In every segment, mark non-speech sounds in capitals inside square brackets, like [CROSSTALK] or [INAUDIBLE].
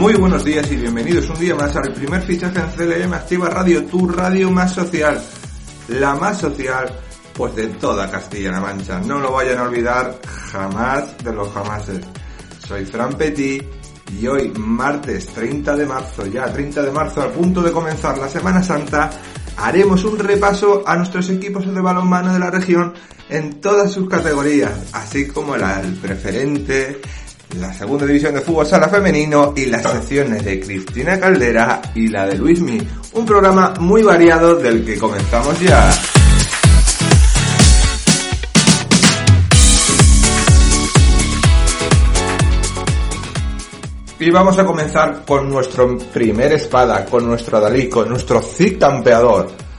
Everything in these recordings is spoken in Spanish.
Muy buenos días y bienvenidos un día más al primer fichaje en CLM Activa Radio, tu radio más social. La más social, pues de toda Castilla-La Mancha. No lo vayan a olvidar jamás de los jamases. Soy Fran Petit y hoy, martes 30 de marzo, ya 30 de marzo, al punto de comenzar la Semana Santa, haremos un repaso a nuestros equipos de balonmano de la región en todas sus categorías, así como el preferente, la segunda división de fútbol sala femenino y las secciones de Cristina Caldera y la de Luismi. Un programa muy variado del que comenzamos ya. Y vamos a comenzar con nuestro primer espada, con nuestro Dalí, con nuestro Cid campeador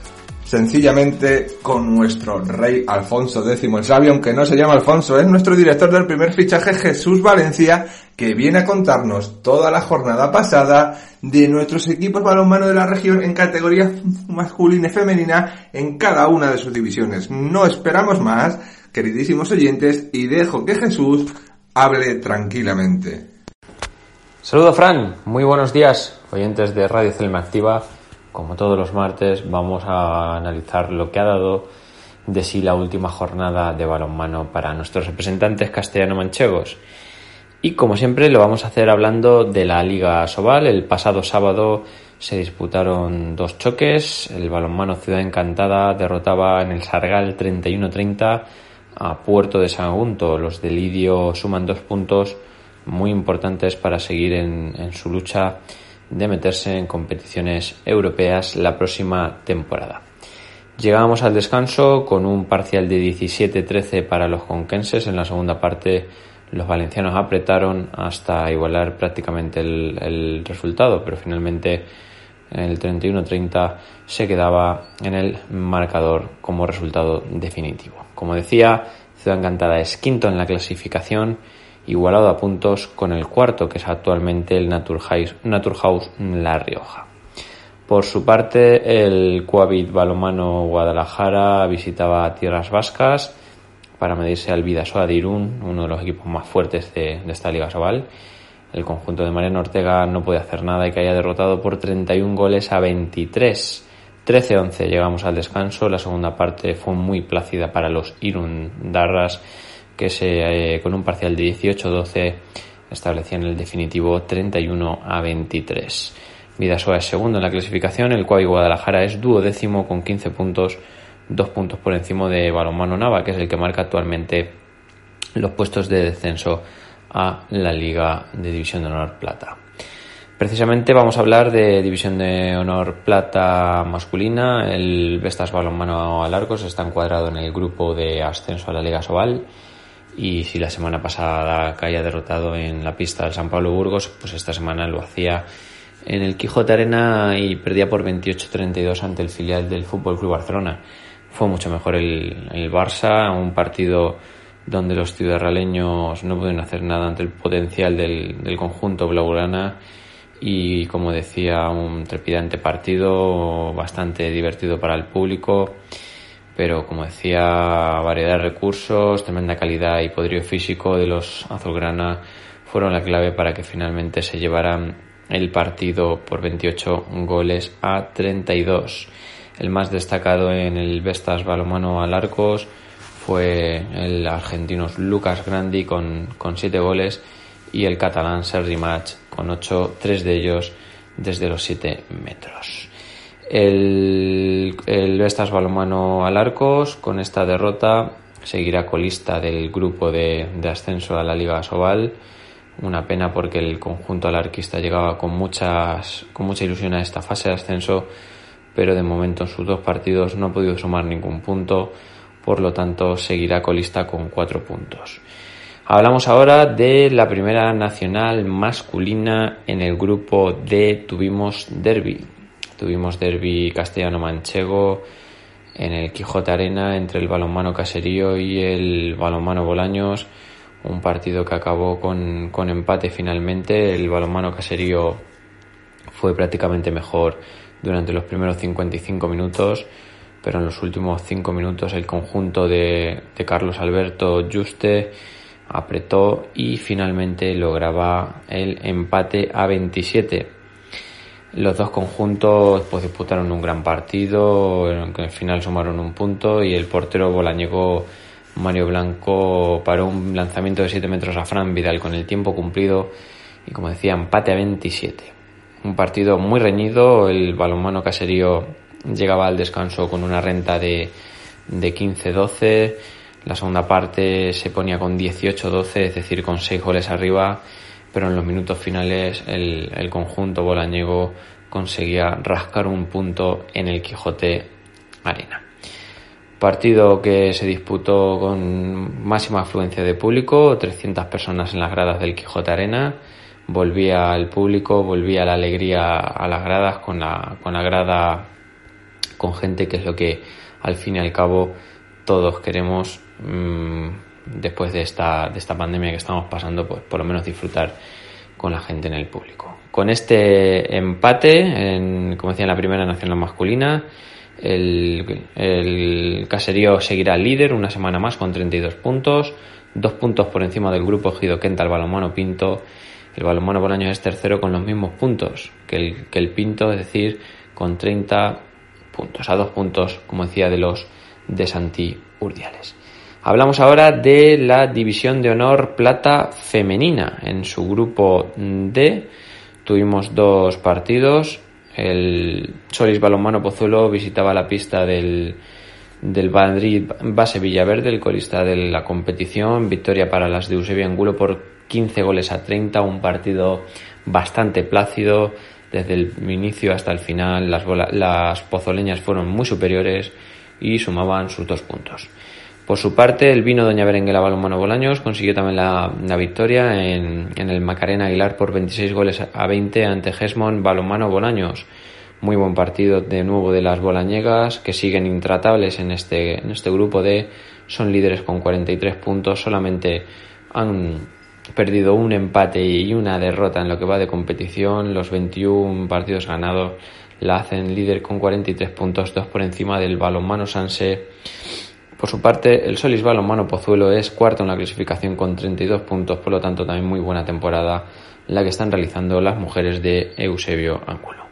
sencillamente con nuestro rey Alfonso X el sabio, aunque no se llama Alfonso, es nuestro director del primer fichaje Jesús Valencia, que viene a contarnos toda la jornada pasada de nuestros equipos balonmano de la región en categoría masculina y femenina en cada una de sus divisiones. No esperamos más, queridísimos oyentes, y dejo que Jesús hable tranquilamente. Saludo Fran, muy buenos días, oyentes de Radio Celma Activa como todos los martes, vamos a analizar lo que ha dado de sí la última jornada de balonmano para nuestros representantes castellano-manchegos. Y como siempre lo vamos a hacer hablando de la Liga Sobal. El pasado sábado se disputaron dos choques. El balonmano Ciudad Encantada derrotaba en el Sargal 31-30 a Puerto de Sagunto. Los de Lidio suman dos puntos muy importantes para seguir en, en su lucha de meterse en competiciones europeas la próxima temporada. Llegábamos al descanso con un parcial de 17-13 para los conquenses. En la segunda parte los valencianos apretaron hasta igualar prácticamente el, resultado, pero finalmente el 31-30 se quedaba en el marcador como resultado definitivo. Como decía, Ciudad Encantada es quinto en la clasificación igualado a puntos con el cuarto, que es actualmente el Naturhaus, La Rioja. Por su parte, el Coavit Balomano Guadalajara visitaba Tierras Vascas para medirse al Vidasoa de Irún, uno de los equipos más fuertes de, esta Liga Sobal. El conjunto de Mariano Ortega no puede hacer nada y que haya derrotado por 31 goles a 23. 13-11 llegamos al descanso. La segunda parte fue muy plácida para los Irún Darras que se, eh, con un parcial de 18-12 establecían el definitivo 31 a 23. Vidasoa es segundo en la clasificación, el cual Guadalajara es duodécimo con 15 puntos, dos puntos por encima de Balonmano Nava, que es el que marca actualmente los puestos de descenso a la Liga de División de Honor Plata. Precisamente vamos a hablar de División de Honor Plata masculina. El Vestas Balonmano Alarcos está encuadrado en el grupo de ascenso a la Liga Sobal y si la semana pasada caía derrotado en la pista del San Pablo Burgos, pues esta semana lo hacía en el Quijote Arena y perdía por 28-32 ante el filial del Fútbol Club Barcelona. Fue mucho mejor el, el Barça, un partido donde los ciudadraleños no pudieron hacer nada ante el potencial del, del conjunto blaugrana y como decía un trepidante partido bastante divertido para el público pero como decía, variedad de recursos, tremenda calidad y poderío físico de los azulgrana fueron la clave para que finalmente se llevaran el partido por 28 goles a 32. El más destacado en el Vestas Balomano al Arcos fue el argentino Lucas Grandi con, con 7 goles y el catalán Sergi Match con 8, 3 de ellos desde los 7 metros. El, el Vestas Balomano Alarcos con esta derrota seguirá colista del grupo de, ascenso a la Liga Sobal. Una pena porque el conjunto alarquista llegaba con, muchas, con mucha ilusión a esta fase de ascenso, pero de momento en sus dos partidos no ha podido sumar ningún punto, por lo tanto seguirá colista con cuatro puntos. Hablamos ahora de la primera nacional masculina en el grupo D. Tuvimos Derby. Tuvimos derby castellano-manchego en el Quijote Arena entre el balonmano Caserío y el balonmano Bolaños. Un partido que acabó con, con empate finalmente. El balonmano Caserío fue prácticamente mejor durante los primeros 55 minutos, pero en los últimos 5 minutos el conjunto de, de Carlos Alberto Juste apretó y finalmente lograba el empate a 27. Los dos conjuntos pues, disputaron un gran partido, que al final sumaron un punto y el portero bolañego Mario Blanco paró un lanzamiento de 7 metros a Fran Vidal con el tiempo cumplido y como decía, empate a 27. Un partido muy reñido, el balonmano caserío llegaba al descanso con una renta de, de 15-12 la segunda parte se ponía con 18-12, es decir, con 6 goles arriba, pero en los minutos finales el, conjunto bolañego conseguía rascar un punto en el Quijote Arena. Partido que se disputó con máxima afluencia de público, 300 personas en las gradas del Quijote Arena. Volvía el público, volvía la alegría a las gradas con la, con la grada con gente que es lo que al fin y al cabo todos queremos Mm, después de esta, de esta pandemia que estamos pasando, pues por lo menos disfrutar con la gente en el público. Con este empate, en, como decía en la primera nacional masculina, el, caserío seguirá líder una semana más con 32 puntos, dos puntos por encima del grupo Gido Quenta, el balonmano Pinto. El balonmano Bolaños es tercero con los mismos puntos que el, que el Pinto, es decir, con 30 puntos, a dos puntos, como decía, de los de Santi Urdiales. Hablamos ahora de la División de Honor Plata Femenina. En su grupo D tuvimos dos partidos. El Solis Balonmano Pozuelo visitaba la pista del, del Madrid Base Villaverde, el colista de la competición. Victoria para las de Eusebio Angulo por 15 goles a 30. Un partido bastante plácido. Desde el inicio hasta el final, las, las pozoleñas fueron muy superiores y sumaban sus dos puntos. Por su parte, el vino Doña Berenguela Balonmano Bolaños consiguió también la, victoria en, el Macarena Aguilar por 26 goles a 20 ante Gesmon Balonmano Bolaños. Muy buen partido de nuevo de las bolañegas que siguen intratables en este, en este grupo de son líderes con 43 puntos, solamente han perdido un empate y una derrota en lo que va de competición, los 21 partidos ganados la hacen líder con 43 puntos, dos por encima del balonmano Sanse por su parte, el Solis Balonmano Pozuelo es cuarto en la clasificación con 32 puntos, por lo tanto también muy buena temporada la que están realizando las mujeres de Eusebio Ángulo.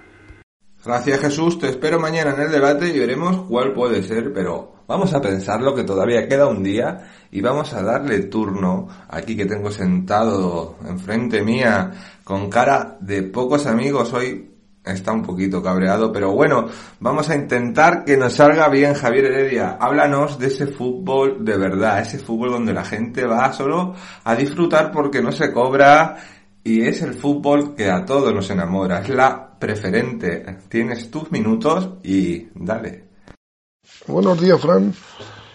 Gracias Jesús, te espero mañana en el debate y veremos cuál puede ser, pero vamos a pensarlo que todavía queda un día y vamos a darle turno aquí que tengo sentado enfrente mía con cara de pocos amigos hoy está un poquito cabreado, pero bueno, vamos a intentar que nos salga bien Javier Heredia. Háblanos de ese fútbol de verdad, ese fútbol donde la gente va solo a disfrutar porque no se cobra y es el fútbol que a todos nos enamora, es la preferente. Tienes tus minutos y dale. Buenos días, Fran.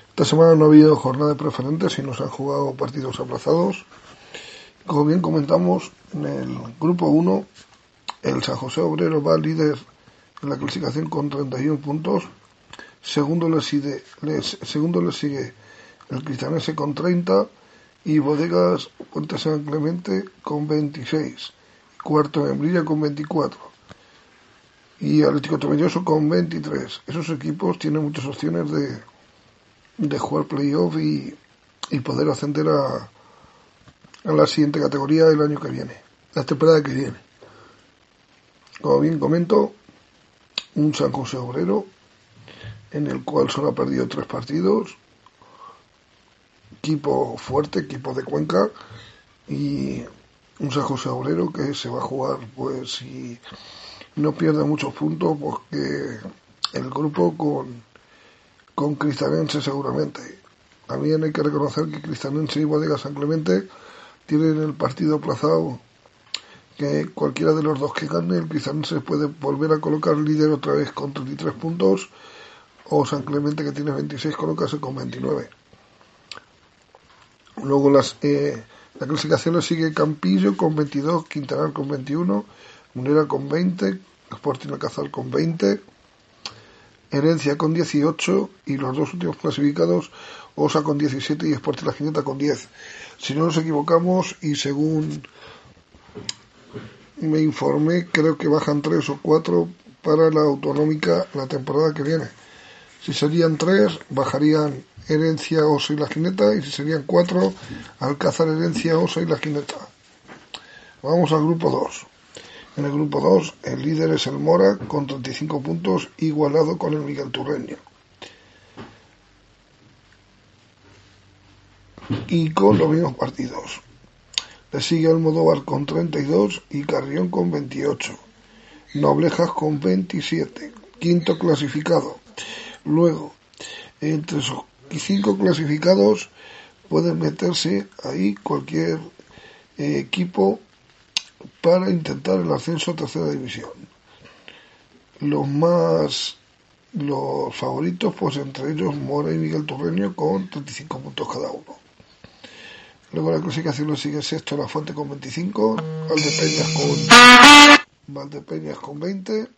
Esta semana no ha habido jornada de preferentes y nos han jugado partidos aplazados. Como bien comentamos, en el grupo 1 el San José Obrero va líder en la clasificación con 31 puntos. Segundo le sigue, segundo le sigue el Cristianese con 30 y Bodegas Puente San Clemente con 26. Cuarto Membrilla con 24. Y Atlético Tomelloso con 23. Esos equipos tienen muchas opciones de, de jugar playoff y, y poder ascender a, a la siguiente categoría el año que viene, la temporada que viene. Como bien comento, un San José Obrero en el cual solo ha perdido tres partidos, equipo fuerte, equipo de Cuenca y un San José Obrero que se va a jugar, pues si no pierde muchos puntos, pues que el grupo con, con Cristianense seguramente. También hay que reconocer que Cristianense y Bodega San Clemente tienen el partido aplazado que cualquiera de los dos que gane, el se puede volver a colocar líder otra vez con 33 puntos, o San Clemente que tiene 26 colocarse con 29. Luego las, eh, la clasificación sigue Campillo con 22, Quintanar con 21, Munera con 20, Sporting Alcázar con 20, Herencia con 18 y los dos últimos clasificados, Osa con 17 y Sporting La Gineta con 10. Si no nos equivocamos y según me informé, creo que bajan tres o cuatro para la autonómica la temporada que viene. Si serían tres, bajarían Herencia, Osa y la Jineta, y si serían cuatro, Alcázar, Herencia, Osa y la Jineta. Vamos al grupo 2. En el grupo 2, el líder es el Mora con 35 puntos, igualado con el Miguel Turreño. Y con los mismos partidos. Le sigue el Modóvar con 32 y Carrión con 28. Noblejas con 27. Quinto clasificado. Luego, entre esos cinco clasificados pueden meterse ahí cualquier eh, equipo para intentar el ascenso a tercera división. Los más los favoritos, pues entre ellos Mora y Miguel Turreño con 35 puntos cada uno. Luego la clasificación lo sigue sexto La Fuente con 25, Valdepeñas con Valdepeñas con 20,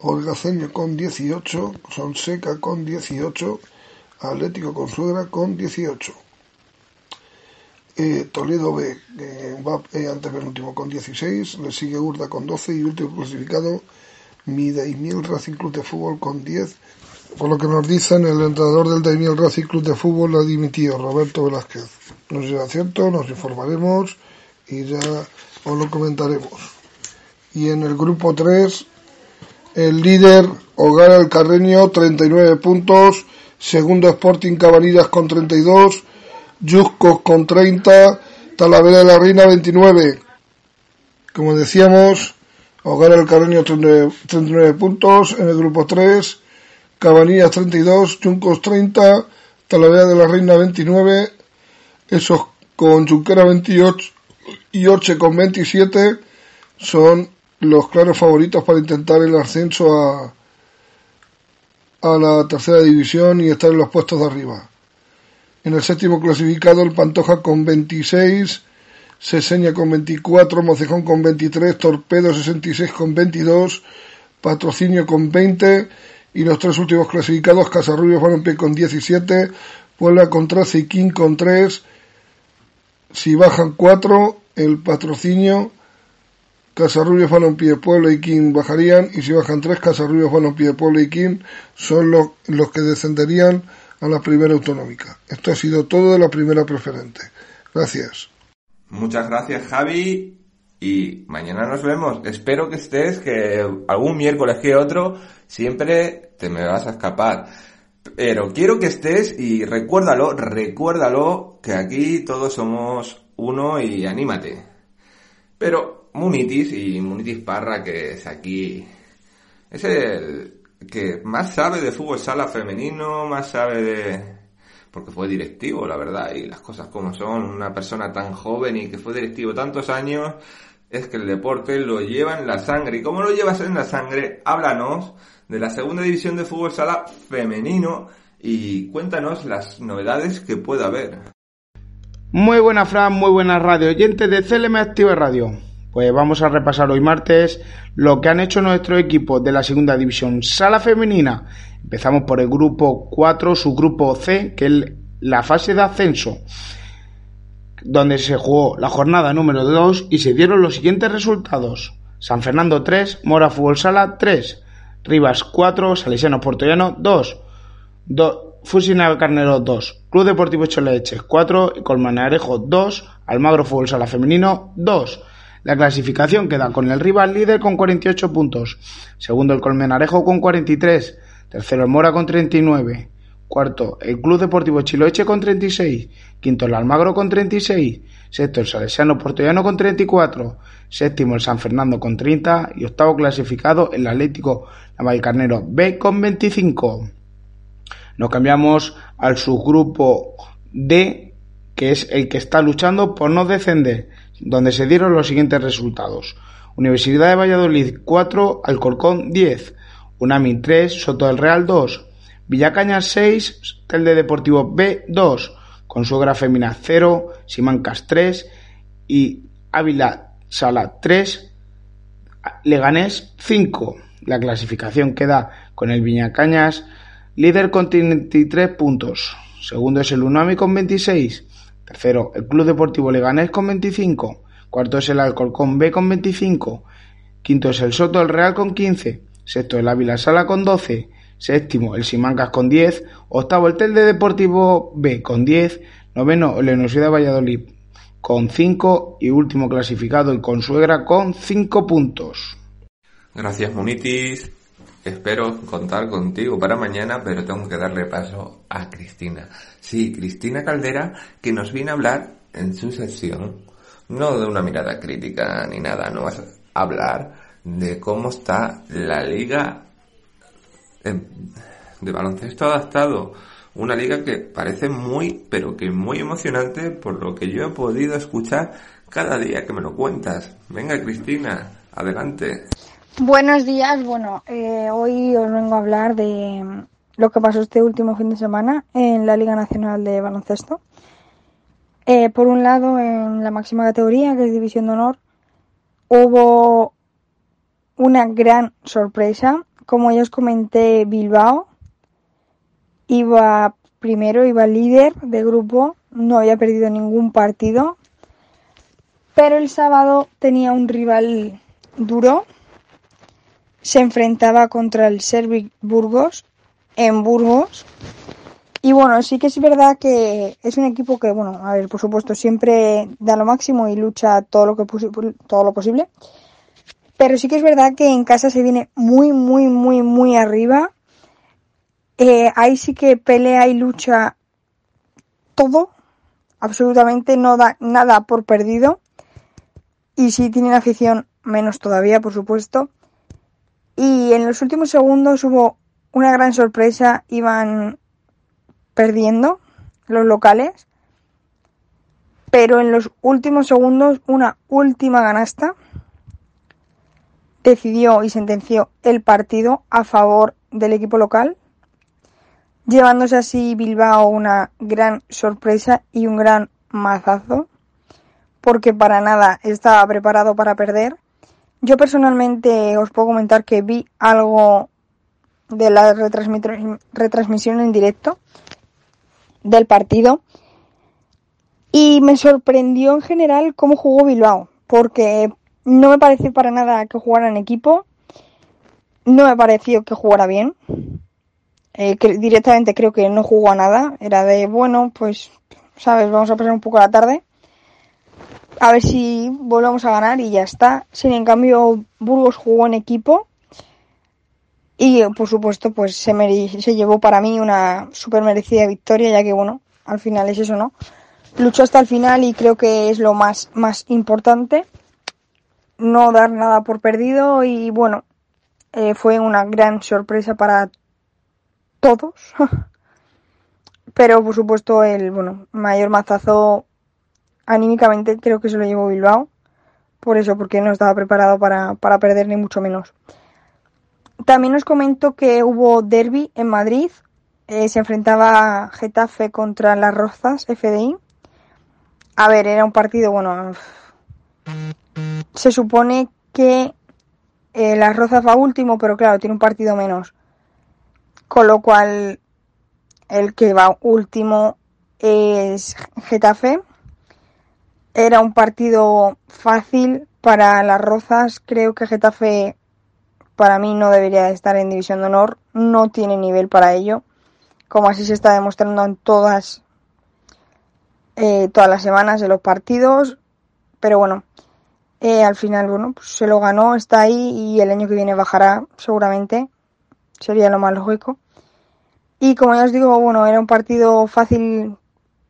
Olgaceño con 18, Sonseca con 18, Atlético con Suegra con 18. Eh, Toledo B eh, va eh, antes penúltimo con 16, le sigue Urda con 12 y último clasificado Miel Racing Club de Fútbol con 10. Por lo que nos dicen, el entrenador del Daimiel Racing Club de Fútbol ha dimitido, Roberto Velázquez. No será cierto, nos informaremos y ya os lo comentaremos. Y en el grupo 3, el líder Hogar Alcarreño, 39 puntos. Segundo Sporting Cabanillas con 32. Yuscos con 30, Talavera de la Reina 29. Como decíamos, Hogar El Carreño 39, puntos en el grupo 3, Cabanillas 32, Yuncos 30, Talavera de la Reina 29, esos con Junquera 28 y Orche con 27 son los claros favoritos para intentar el ascenso a, a la tercera división y estar en los puestos de arriba. En el séptimo clasificado el Pantoja con 26, Seseña con 24, Mocejón con 23, Torpedo 66 con 22, Patrocinio con 20 y los tres últimos clasificados Casarrubio Balompié con 17, Puebla con 13 y King con 3. Si bajan 4, el Patrocinio, Casarrubio Balompié, Puebla y King bajarían y si bajan 3, Casarrubio Balompié, Puebla y King son los, los que descenderían a la primera autonómica. Esto ha sido todo de la primera preferente. Gracias. Muchas gracias Javi y mañana nos vemos. Espero que estés, que algún miércoles que otro siempre te me vas a escapar. Pero quiero que estés y recuérdalo, recuérdalo que aquí todos somos uno y anímate. Pero Munitis y Munitis Parra, que es aquí, es el, que más sabe de fútbol sala femenino, más sabe de... porque fue directivo, la verdad, y las cosas como son, una persona tan joven y que fue directivo tantos años, es que el deporte lo lleva en la sangre. ¿Y cómo lo llevas en la sangre? Háblanos de la segunda división de fútbol sala femenino y cuéntanos las novedades que pueda haber. Muy buena Fran, muy buena radio oyente de CLM Activa Radio. Pues vamos a repasar hoy martes lo que han hecho nuestros equipos de la segunda división sala femenina. Empezamos por el grupo 4, su grupo C, que es la fase de ascenso, donde se jugó la jornada número 2 y se dieron los siguientes resultados. San Fernando 3, Mora Fútbol Sala 3, Rivas 4, Salesiano Portollano 2, 2 Fusina Carnero 2, Club Deportivo Choleches 4 y Colmanarejo 2, Almagro Fútbol Sala Femenino 2. La clasificación queda con el rival líder con 48 puntos, segundo el Colmenarejo con 43, tercero el Mora con 39, cuarto el Club Deportivo Chiloeche con 36, quinto el Almagro con 36, sexto el Salesiano Portollano con 34, séptimo el San Fernando con 30 y octavo clasificado el Atlético Navalcarnero B con 25. Nos cambiamos al subgrupo D, que es el que está luchando por no descender donde se dieron los siguientes resultados. Universidad de Valladolid 4, Alcorcón 10, Unami 3, Soto del Real 2, Villacañas 6, Telde Deportivo B 2, Consuegra Femina 0, Simancas 3 y Ávila Sala 3, Leganés 5. La clasificación queda con el Villacañas líder con 33 puntos. Segundo es el Unami con 26. Tercero, el Club Deportivo Leganés con 25. Cuarto es el Alcorcón B con 25. Quinto es el Soto del Real con 15. Sexto el Ávila Sala con 12. Séptimo el Simancas con 10, octavo el Telde Deportivo B con 10, noveno la Universidad de Valladolid con 5 y último clasificado el Consuegra con 5 puntos. Gracias Munitis, espero contar contigo para mañana, pero tengo que darle paso a Cristina. Sí, Cristina Caldera, que nos viene a hablar en su sección, no de una mirada crítica ni nada, no vas a hablar de cómo está la liga de baloncesto adaptado. Una liga que parece muy, pero que muy emocionante por lo que yo he podido escuchar cada día que me lo cuentas. Venga, Cristina, adelante. Buenos días, bueno, eh, hoy os vengo a hablar de lo que pasó este último fin de semana en la Liga Nacional de Baloncesto. Eh, por un lado, en la máxima categoría, que es División de Honor, hubo una gran sorpresa. Como ya os comenté, Bilbao iba primero, iba líder de grupo, no había perdido ningún partido, pero el sábado tenía un rival duro, se enfrentaba contra el Servic Burgos en Burgos. Y bueno, sí que es verdad que es un equipo que, bueno, a ver, por supuesto, siempre da lo máximo y lucha todo lo que todo lo posible. Pero sí que es verdad que en casa se viene muy, muy, muy, muy arriba. Eh, ahí sí que pelea y lucha todo. Absolutamente no da nada por perdido. Y si tienen afición, menos todavía, por supuesto. Y en los últimos segundos hubo una gran sorpresa. Iban perdiendo los locales. Pero en los últimos segundos, una última ganasta decidió y sentenció el partido a favor del equipo local, llevándose así Bilbao una gran sorpresa y un gran mazazo, porque para nada estaba preparado para perder. Yo personalmente os puedo comentar que vi algo de la retransmisión en directo del partido y me sorprendió en general cómo jugó Bilbao, porque no me pareció para nada que jugara en equipo. No me pareció que jugara bien. Eh, directamente creo que no jugó a nada. Era de, bueno, pues, sabes, vamos a pasar un poco la tarde. A ver si volvemos a ganar y ya está. Sin en cambio, Burgos jugó en equipo. Y por supuesto, pues se, se llevó para mí una super merecida victoria, ya que bueno, al final es eso, ¿no? Luchó hasta el final y creo que es lo más, más importante no dar nada por perdido y bueno, eh, fue una gran sorpresa para todos. [LAUGHS] Pero por supuesto el bueno, mayor mazazo anímicamente creo que se lo llevó Bilbao. Por eso, porque no estaba preparado para, para perder ni mucho menos. También os comento que hubo derby en Madrid. Eh, se enfrentaba Getafe contra las Rozas FDI. A ver, era un partido, bueno, se supone que eh, Las Rozas va último, pero claro, tiene un partido menos. Con lo cual, el que va último es Getafe. Era un partido fácil para Las Rozas. Creo que Getafe, para mí, no debería estar en División de Honor. No tiene nivel para ello. Como así se está demostrando en todas, eh, todas las semanas de los partidos. Pero bueno, eh, al final, bueno, pues se lo ganó, está ahí y el año que viene bajará seguramente. Sería lo más lógico. Y como ya os digo, bueno, era un partido fácil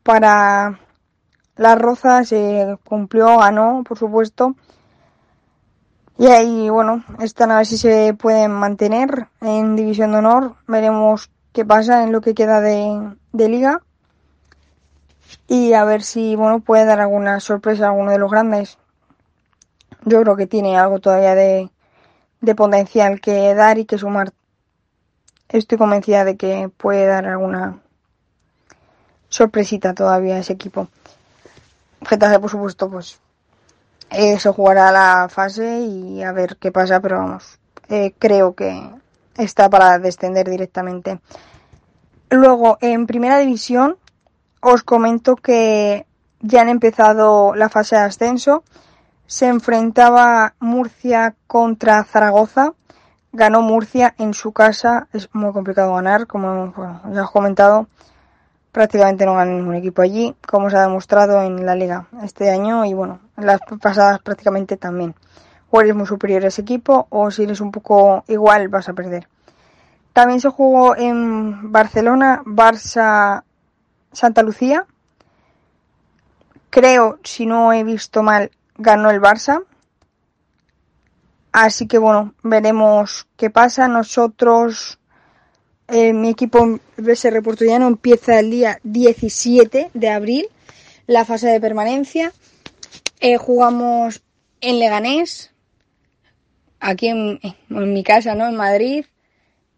para las Rozas, se cumplió, ganó, por supuesto. Y ahí, bueno, están a ver si se pueden mantener en División de Honor. Veremos qué pasa en lo que queda de, de liga. Y a ver si, bueno, puede dar alguna sorpresa a alguno de los grandes yo creo que tiene algo todavía de, potencial que dar y que sumar. Estoy convencida de que puede dar alguna sorpresita todavía a ese equipo. Getafe, por supuesto, pues eso jugará la fase y a ver qué pasa, pero vamos, eh, creo que está para descender directamente. Luego, en primera división, os comento que ya han empezado la fase de ascenso se enfrentaba Murcia contra Zaragoza. ganó Murcia en su casa, es muy complicado ganar, como ya os he comentado, prácticamente no gana ningún equipo allí, como se ha demostrado en la liga este año y bueno, en las pasadas prácticamente también. O eres muy superior a ese equipo o si eres un poco igual vas a perder. También se jugó en Barcelona, Barça, Santa Lucía. Creo, si no he visto mal, ganó el Barça. Así que bueno, veremos qué pasa. Nosotros, eh, mi equipo BSR Portullano empieza el día 17 de abril la fase de permanencia. Eh, jugamos en Leganés, aquí en, en, mi casa, ¿no? En Madrid.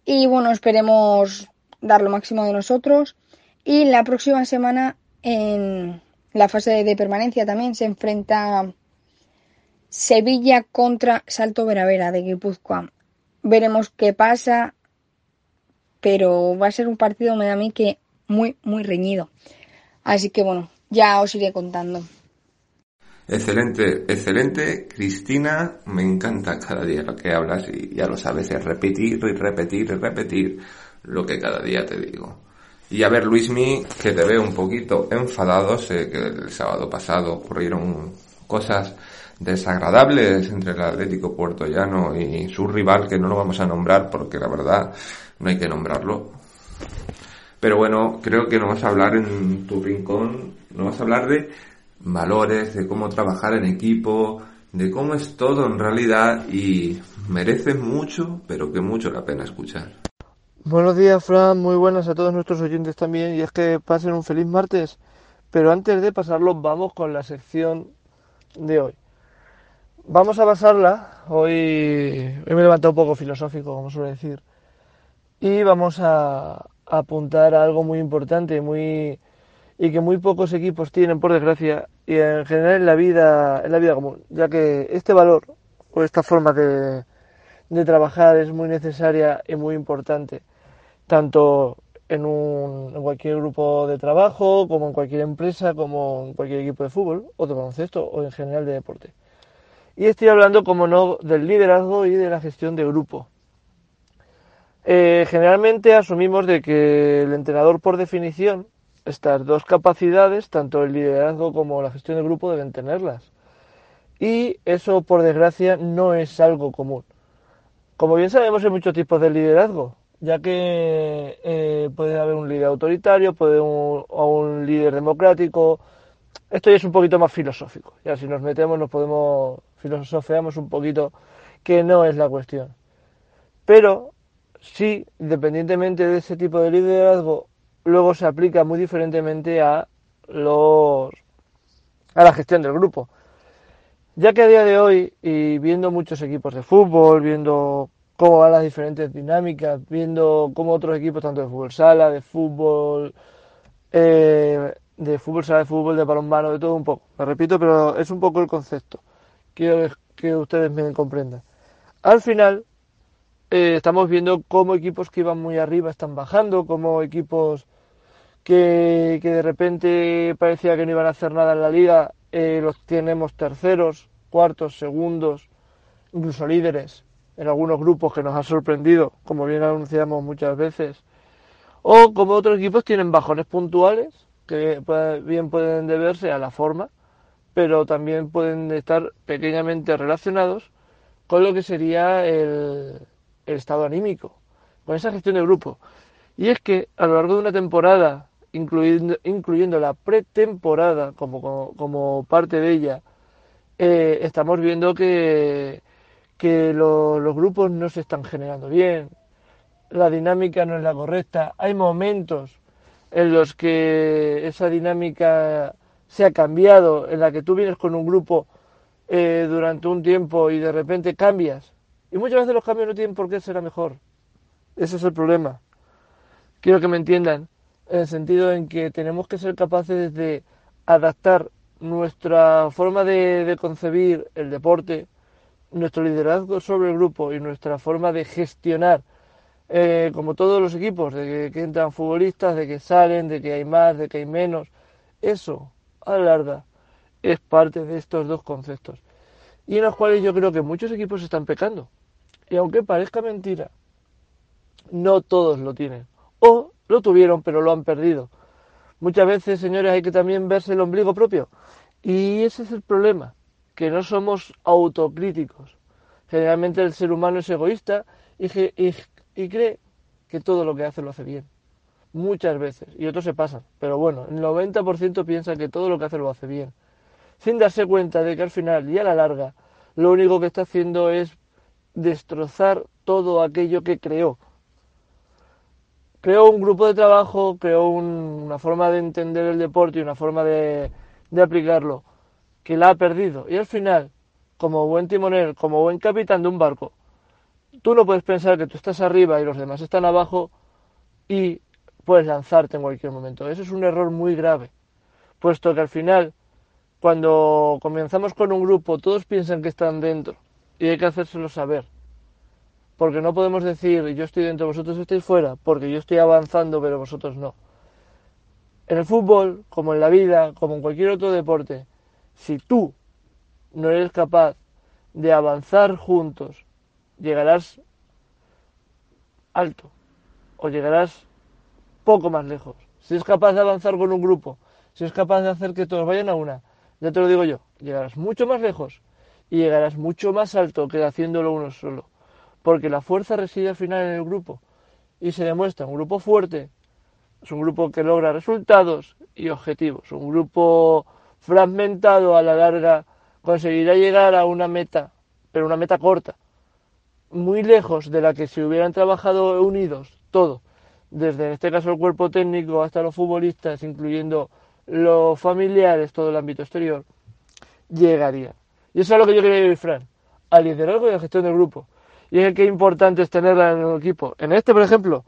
Y bueno, esperemos dar lo máximo de nosotros. Y la próxima semana en la fase de permanencia también se enfrenta Sevilla contra Salto Veravera de Guipúzcoa. Veremos qué pasa, pero va a ser un partido, me da a mí que muy, muy reñido. Así que bueno, ya os iré contando. Excelente, excelente, Cristina. Me encanta cada día lo que hablas y ya lo sabes, es repetir y repetir y repetir lo que cada día te digo. Y a ver, Luismi, que te veo un poquito enfadado, sé que el sábado pasado ocurrieron cosas desagradables entre el Atlético Puerto Llano y su rival, que no lo vamos a nombrar porque la verdad no hay que nombrarlo. Pero bueno, creo que no vas a hablar en tu rincón, no vas a hablar de valores, de cómo trabajar en equipo, de cómo es todo en realidad y merece mucho, pero que mucho la pena escuchar. Buenos días, Fran, muy buenas a todos nuestros oyentes también y es que pasen un feliz martes. Pero antes de pasarlo, vamos con la sección de hoy. Vamos a basarla, hoy, hoy me he levantado un poco filosófico, como suele decir, y vamos a, apuntar a algo muy importante muy, y que muy pocos equipos tienen, por desgracia, y en general en la vida, en la vida común, ya que este valor o esta forma de, de trabajar es muy necesaria y muy importante, tanto en, un, en cualquier grupo de trabajo, como en cualquier empresa, como en cualquier equipo de fútbol o de baloncesto o en general de deporte. Y estoy hablando, como no, del liderazgo y de la gestión de grupo. Eh, generalmente asumimos de que el entrenador, por definición, estas dos capacidades, tanto el liderazgo como la gestión de grupo, deben tenerlas. Y eso, por desgracia, no es algo común. Como bien sabemos, hay muchos tipos de liderazgo, ya que eh, puede haber un líder autoritario, puede un, o un líder democrático. Esto ya es un poquito más filosófico. Ya si nos metemos nos podemos filosofeamos un poquito que no es la cuestión. Pero sí, independientemente de ese tipo de liderazgo, luego se aplica muy diferentemente a los a la gestión del grupo. Ya que a día de hoy, y viendo muchos equipos de fútbol, viendo cómo van las diferentes dinámicas, viendo cómo otros equipos, tanto de fútbol sala, de fútbol, eh, de fútbol sala, de fútbol, de balonmano, de todo un poco. Lo repito, pero es un poco el concepto quiero que ustedes me comprendan. Al final, eh, estamos viendo cómo equipos que iban muy arriba están bajando, como equipos que, de repente parecía que no iban a hacer nada en la liga, eh, los tenemos terceros, cuartos, segundos, incluso líderes en algunos grupos que nos ha sorprendido, como bien anunciamos muchas veces. O como otros equipos tienen bajones puntuales, que bien pueden deberse a la forma pero también pueden estar pequeñamente relacionados con lo que sería el, estado anímico, con esa gestión de grupo. Y es que a lo largo de una temporada, incluyendo, incluyendo la pretemporada como, como, parte de ella, eh, estamos viendo que, que los grupos no se están generando bien, la dinámica no es la correcta, hay momentos en los que esa dinámica se ha cambiado, en la que tú vienes con un grupo eh, durante un tiempo y de repente cambias. Y muchas veces los cambios no tienen por qué ser mejor. Ese es el problema. Quiero que me entiendan, en el sentido en que tenemos que ser capaces de adaptar nuestra forma de, concebir el deporte, nuestro liderazgo sobre el grupo y nuestra forma de gestionar, eh, como todos los equipos, de que entran futbolistas, de que salen, de que hay más, de que hay menos. Eso a la larga es parte de estos dos conceptos y en los cuales yo creo que muchos equipos están pecando. Y aunque parezca mentira, no todos lo tienen. O lo tuvieron, pero lo han perdido. Muchas veces, señores, hay que también verse el ombligo propio. Y ese es el problema, que no somos autocríticos. Generalmente el ser humano es egoísta y, y cree que todo lo que hace lo hace bien. Muchas veces. Y otros se pasan. Pero bueno, el 90% piensa que todo lo que hace lo hace bien. Sin darse cuenta de que al final y a la larga lo único que está haciendo es destrozar todo aquello que creó. Creó un grupo de trabajo, creó una forma de entender el deporte y una forma de, de aplicarlo que la ha perdido. Y al final, como buen timonel, como buen capitán de un barco, tú no puedes pensar que tú estás arriba y los demás están abajo y puedes lanzarte en cualquier momento. Eso es un error muy grave, puesto que al final, cuando comenzamos con un grupo, todos piensan que están dentro y hay que hacérselo saber. Porque no podemos decir yo estoy dentro, vosotros estáis fuera, porque yo estoy avanzando, pero vosotros no. En el fútbol, como en la vida, como en cualquier otro deporte, si tú no eres capaz de avanzar juntos, llegarás alto o llegarás poco más lejos. Si es capaz de avanzar con un grupo, si es capaz de hacer que todos vayan a una, ya te lo digo yo, llegarás mucho más lejos y llegarás mucho más alto que haciéndolo uno solo. Porque la fuerza reside al final en el grupo y se demuestra un grupo fuerte, es un grupo que logra resultados y objetivos, un grupo fragmentado a la larga conseguirá llegar a una meta, pero una meta corta, muy lejos de la que si hubieran trabajado unidos, todo, desde en este caso el cuerpo técnico hasta los futbolistas, incluyendo los familiares, todo el ámbito exterior, llegaría. Y eso es lo que yo quería decir, Fran, al liderazgo y a la gestión del grupo. Y es que importante es tenerla en el equipo. En este, por ejemplo,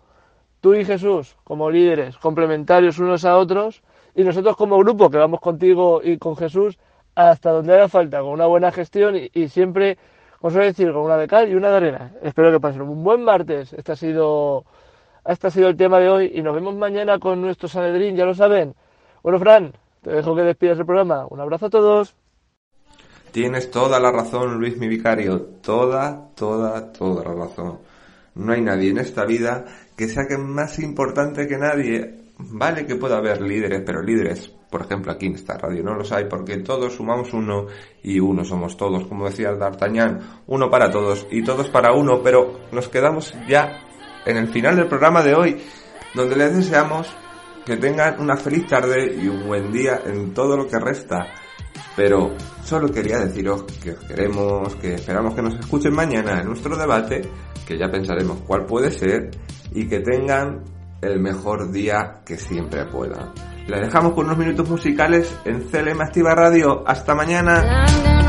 tú y Jesús como líderes complementarios unos a otros, y nosotros como grupo que vamos contigo y con Jesús hasta donde haga falta, con una buena gestión y, siempre, como suele decir, con una de cal y una de arena. Espero que pasen un buen martes. Este ha sido, este ha sido el tema de hoy y nos vemos mañana con nuestro Sanedrín, ya lo saben. Bueno, Fran, te dejo que despidas el programa. Un abrazo a todos. Tienes toda la razón, Luis mi vicario. Toda, toda, toda la razón. No hay nadie en esta vida que sea que más importante que nadie. Vale que pueda haber líderes, pero líderes por ejemplo, aquí en esta radio no los hay porque todos sumamos uno y uno somos todos, como decía D'Artagnan, uno para todos y todos para uno, pero nos quedamos ya en el final del programa de hoy, donde les deseamos que tengan una feliz tarde y un buen día en todo lo que resta. Pero solo quería deciros que os queremos, que esperamos que nos escuchen mañana en nuestro debate, que ya pensaremos cuál puede ser, y que tengan el mejor día que siempre puedan. La dejamos con unos minutos musicales en CLM Activa Radio. Hasta mañana.